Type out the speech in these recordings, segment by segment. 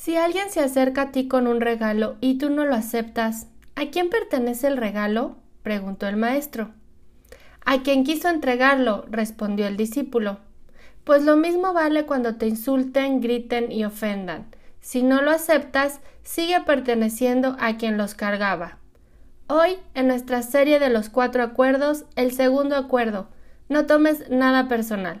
Si alguien se acerca a ti con un regalo y tú no lo aceptas, ¿a quién pertenece el regalo? preguntó el maestro. A quien quiso entregarlo, respondió el discípulo. Pues lo mismo vale cuando te insulten, griten y ofendan. Si no lo aceptas, sigue perteneciendo a quien los cargaba. Hoy, en nuestra serie de los cuatro acuerdos, el segundo acuerdo, no tomes nada personal.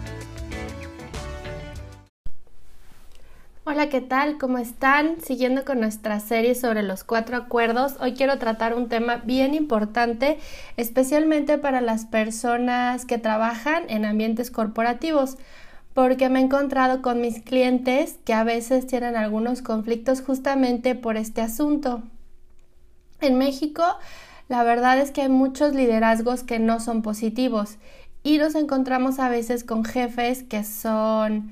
Hola, ¿qué tal? ¿Cómo están? Siguiendo con nuestra serie sobre los cuatro acuerdos, hoy quiero tratar un tema bien importante, especialmente para las personas que trabajan en ambientes corporativos, porque me he encontrado con mis clientes que a veces tienen algunos conflictos justamente por este asunto. En México, la verdad es que hay muchos liderazgos que no son positivos y nos encontramos a veces con jefes que son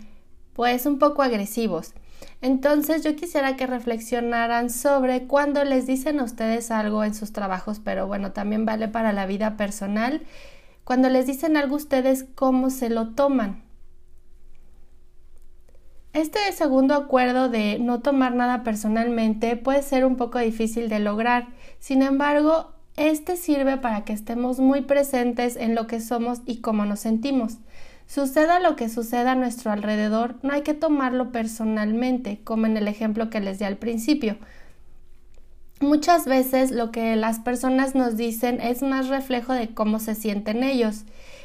pues un poco agresivos. Entonces yo quisiera que reflexionaran sobre cuando les dicen a ustedes algo en sus trabajos, pero bueno, también vale para la vida personal, cuando les dicen algo ustedes, cómo se lo toman. Este segundo acuerdo de no tomar nada personalmente puede ser un poco difícil de lograr, sin embargo, este sirve para que estemos muy presentes en lo que somos y cómo nos sentimos. Suceda lo que suceda a nuestro alrededor, no hay que tomarlo personalmente, como en el ejemplo que les di al principio. Muchas veces lo que las personas nos dicen es más reflejo de cómo se sienten ellos.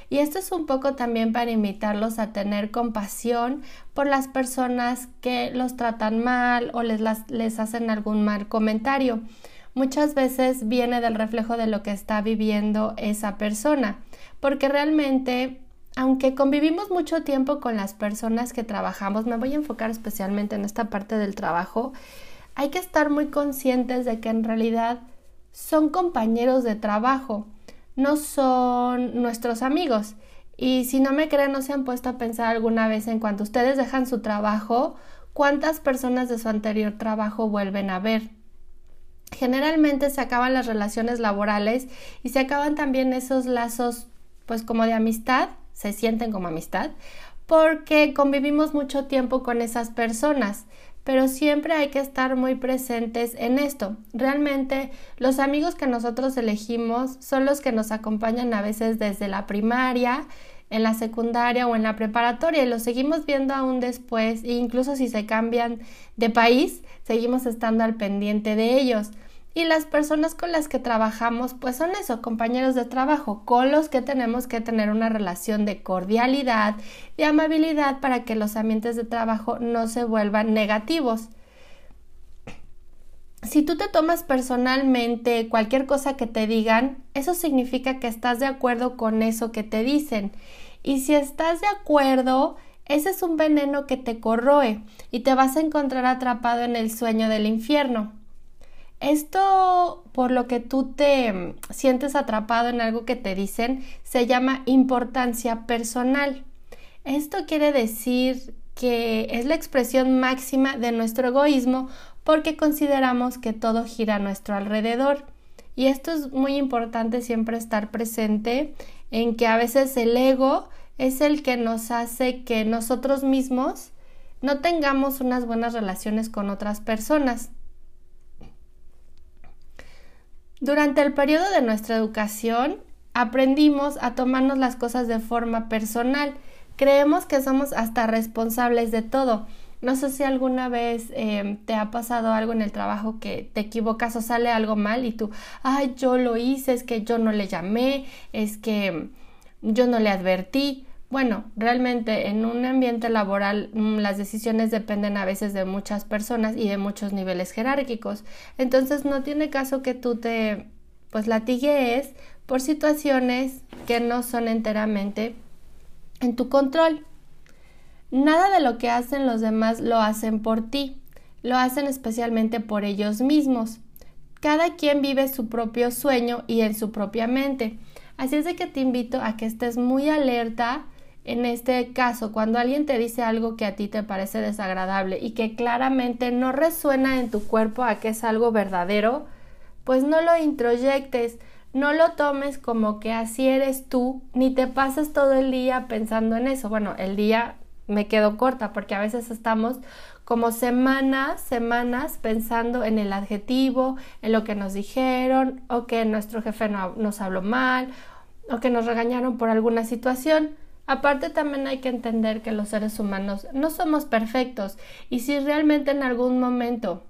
Y esto es un poco también para invitarlos a tener compasión por las personas que los tratan mal o les, les hacen algún mal comentario. Muchas veces viene del reflejo de lo que está viviendo esa persona, porque realmente aunque convivimos mucho tiempo con las personas que trabajamos, me voy a enfocar especialmente en esta parte del trabajo, hay que estar muy conscientes de que en realidad son compañeros de trabajo, no son nuestros amigos. Y si no me creen, no se han puesto a pensar alguna vez en cuanto ustedes dejan su trabajo, cuántas personas de su anterior trabajo vuelven a ver. Generalmente se acaban las relaciones laborales y se acaban también esos lazos pues como de amistad se sienten como amistad, porque convivimos mucho tiempo con esas personas, pero siempre hay que estar muy presentes en esto. Realmente los amigos que nosotros elegimos son los que nos acompañan a veces desde la primaria, en la secundaria o en la preparatoria y los seguimos viendo aún después e incluso si se cambian de país, seguimos estando al pendiente de ellos y las personas con las que trabajamos pues son eso, compañeros de trabajo, con los que tenemos que tener una relación de cordialidad, de amabilidad para que los ambientes de trabajo no se vuelvan negativos. Si tú te tomas personalmente cualquier cosa que te digan, eso significa que estás de acuerdo con eso que te dicen. Y si estás de acuerdo, ese es un veneno que te corroe y te vas a encontrar atrapado en el sueño del infierno. Esto por lo que tú te sientes atrapado en algo que te dicen se llama importancia personal. Esto quiere decir que es la expresión máxima de nuestro egoísmo porque consideramos que todo gira a nuestro alrededor. Y esto es muy importante siempre estar presente en que a veces el ego es el que nos hace que nosotros mismos no tengamos unas buenas relaciones con otras personas. Durante el periodo de nuestra educación aprendimos a tomarnos las cosas de forma personal. Creemos que somos hasta responsables de todo. No sé si alguna vez em, te ha pasado algo en el trabajo que te equivocas o sale algo mal y tú, ay, yo lo hice, es que yo no le llamé, es que yo no le advertí. Bueno, realmente en un ambiente laboral mm, las decisiones dependen a veces de muchas personas y de muchos niveles jerárquicos. Entonces no tiene caso que tú te pues latigues por situaciones que no son enteramente en tu control. Nada de lo que hacen los demás lo hacen por ti, lo hacen especialmente por ellos mismos. Cada quien vive su propio sueño y en su propia mente. Así es de que te invito a que estés muy alerta en este caso, cuando alguien te dice algo que a ti te parece desagradable y que claramente no resuena en tu cuerpo a que es algo verdadero, pues no lo introyectes, no lo tomes como que así eres tú, ni te pases todo el día pensando en eso. Bueno, el día me quedo corta porque a veces estamos como semanas, semanas pensando en el adjetivo, en lo que nos dijeron, o que nuestro jefe no, nos habló mal, o que nos regañaron por alguna situación. Aparte también hay que entender que los seres humanos no somos perfectos y si realmente en algún momento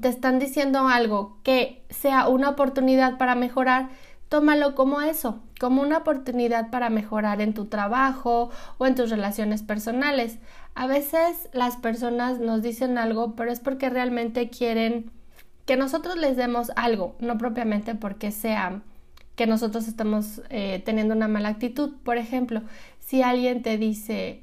te están diciendo algo que sea una oportunidad para mejorar, tómalo como eso, como una oportunidad para mejorar en tu trabajo o en tus relaciones personales. A veces las personas nos dicen algo, pero es porque realmente quieren que nosotros les demos algo, no propiamente porque sea que nosotros estamos eh, teniendo una mala actitud. Por ejemplo, si alguien te dice,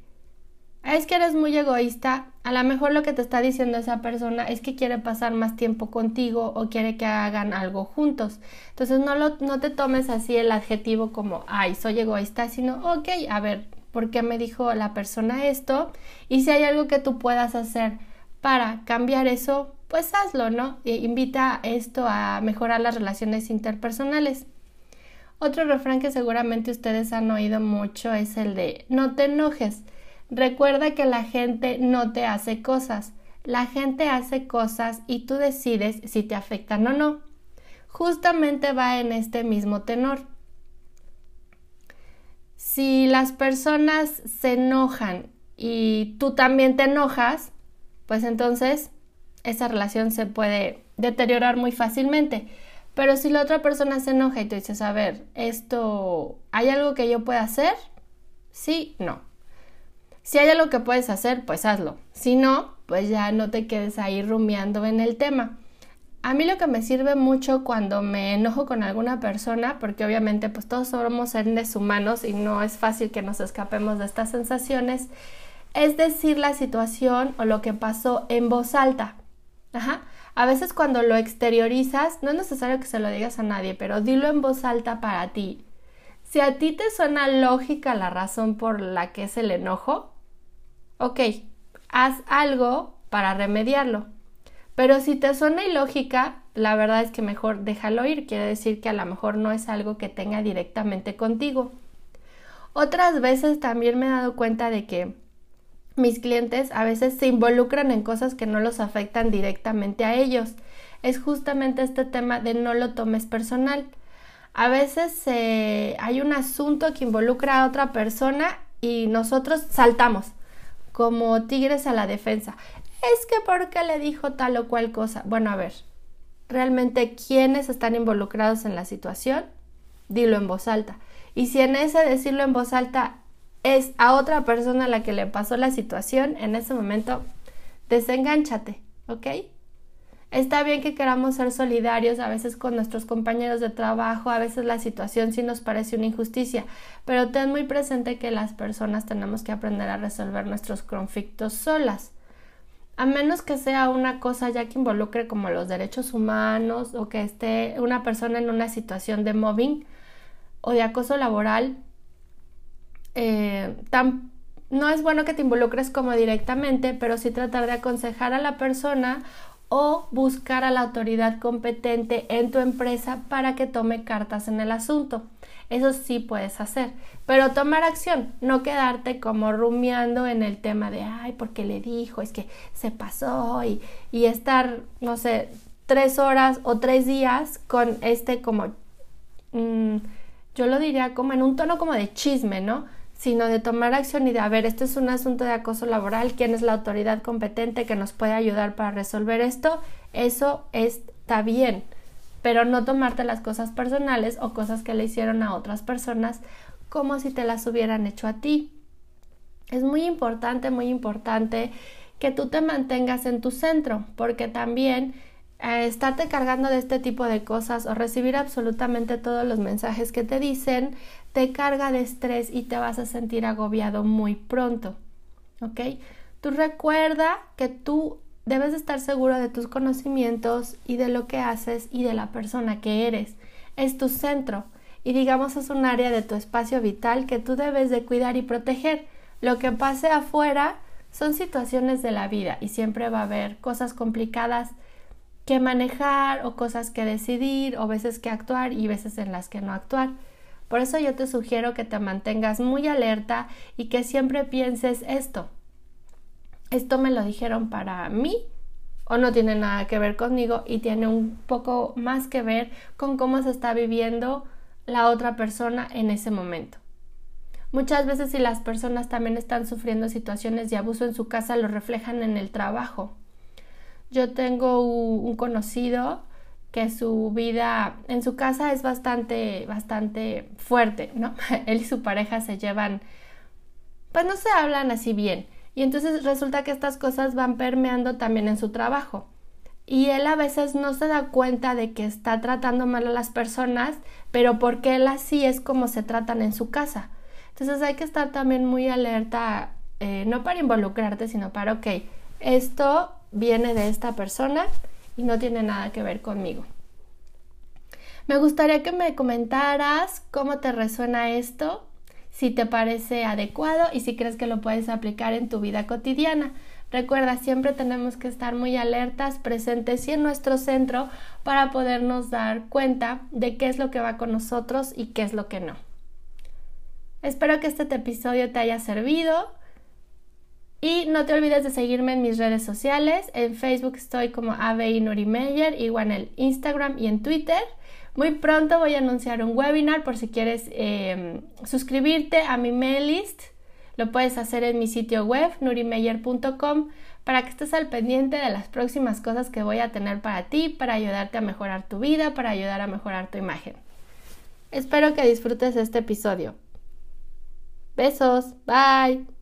es que eres muy egoísta, a lo mejor lo que te está diciendo esa persona es que quiere pasar más tiempo contigo o quiere que hagan algo juntos. Entonces no, lo, no te tomes así el adjetivo como, ay, soy egoísta, sino, ok, a ver, ¿por qué me dijo la persona esto? Y si hay algo que tú puedas hacer para cambiar eso, pues hazlo, ¿no? E invita esto a mejorar las relaciones interpersonales. Otro refrán que seguramente ustedes han oído mucho es el de no te enojes. Recuerda que la gente no te hace cosas. La gente hace cosas y tú decides si te afectan o no. Justamente va en este mismo tenor. Si las personas se enojan y tú también te enojas, pues entonces esa relación se puede deteriorar muy fácilmente. Pero si la otra persona se enoja y tú dices, a ver, esto, ¿hay algo que yo pueda hacer? Sí, no. Si hay algo que puedes hacer, pues hazlo. Si no, pues ya no te quedes ahí rumiando en el tema. A mí lo que me sirve mucho cuando me enojo con alguna persona, porque obviamente pues todos somos seres humanos y no es fácil que nos escapemos de estas sensaciones, es decir la situación o lo que pasó en voz alta. Ajá. A veces cuando lo exteriorizas, no es necesario que se lo digas a nadie, pero dilo en voz alta para ti. Si a ti te suena lógica la razón por la que es el enojo, ok, haz algo para remediarlo. Pero si te suena ilógica, la verdad es que mejor déjalo ir. Quiere decir que a lo mejor no es algo que tenga directamente contigo. Otras veces también me he dado cuenta de que mis clientes a veces se involucran en cosas que no los afectan directamente a ellos. Es justamente este tema de no lo tomes personal. A veces eh, hay un asunto que involucra a otra persona y nosotros saltamos como tigres a la defensa. Es que porque le dijo tal o cual cosa. Bueno, a ver, realmente quiénes están involucrados en la situación, dilo en voz alta. Y si en ese decirlo en voz alta es a otra persona a la que le pasó la situación, en ese momento desengánchate, ¿ok? Está bien que queramos ser solidarios a veces con nuestros compañeros de trabajo, a veces la situación sí nos parece una injusticia, pero ten muy presente que las personas tenemos que aprender a resolver nuestros conflictos solas. A menos que sea una cosa ya que involucre como los derechos humanos o que esté una persona en una situación de mobbing o de acoso laboral, eh, no es bueno que te involucres como directamente, pero sí tratar de aconsejar a la persona o buscar a la autoridad competente en tu empresa para que tome cartas en el asunto. Eso sí puedes hacer, pero tomar acción, no quedarte como rumiando en el tema de, ay, porque le dijo, es que se pasó y, y estar, no sé, tres horas o tres días con este como, mm, yo lo diría como en un tono como de chisme, ¿no? Sino de tomar acción y de, a ver, este es un asunto de acoso laboral, quién es la autoridad competente que nos puede ayudar para resolver esto, eso está bien, pero no tomarte las cosas personales o cosas que le hicieron a otras personas como si te las hubieran hecho a ti. Es muy importante, muy importante que tú te mantengas en tu centro, porque también estarte cargando de este tipo de cosas o recibir absolutamente todos los mensajes que te dicen, te carga de estrés y te vas a sentir agobiado muy pronto. ¿Ok? Tú recuerda que tú debes estar seguro de tus conocimientos y de lo que haces y de la persona que eres. Es tu centro y digamos es un área de tu espacio vital que tú debes de cuidar y proteger. Lo que pase afuera son situaciones de la vida y siempre va a haber cosas complicadas que manejar o cosas que decidir o veces que actuar y veces en las que no actuar. Por eso yo te sugiero que te mantengas muy alerta y que siempre pienses esto. Esto me lo dijeron para mí o no tiene nada que ver conmigo y tiene un poco más que ver con cómo se está viviendo la otra persona en ese momento. Muchas veces si las personas también están sufriendo situaciones de abuso en su casa lo reflejan en el trabajo. Yo tengo un conocido que su vida en su casa es bastante bastante fuerte, ¿no? Él y su pareja se llevan pues no se hablan así bien y entonces resulta que estas cosas van permeando también en su trabajo. Y él a veces no se da cuenta de que está tratando mal a las personas, pero porque él así es como se tratan en su casa. Entonces hay que estar también muy alerta, eh, no para involucrarte, sino para, ok, esto viene de esta persona y no tiene nada que ver conmigo. Me gustaría que me comentaras cómo te resuena esto, si te parece adecuado y si crees que lo puedes aplicar en tu vida cotidiana. Recuerda, siempre tenemos que estar muy alertas, presentes y en nuestro centro para podernos dar cuenta de qué es lo que va con nosotros y qué es lo que no. Espero que este episodio te haya servido. Y no te olvides de seguirme en mis redes sociales. En Facebook estoy como Ave Meyer, igual en el Instagram y en Twitter. Muy pronto voy a anunciar un webinar por si quieres em, suscribirte a mi mail list. Lo puedes hacer en mi sitio web, nurimeyer.com, para que estés al pendiente de las próximas cosas que voy a tener para ti, para ayudarte a mejorar tu vida, para ayudar a mejorar tu imagen. Espero que disfrutes este episodio. Besos, bye.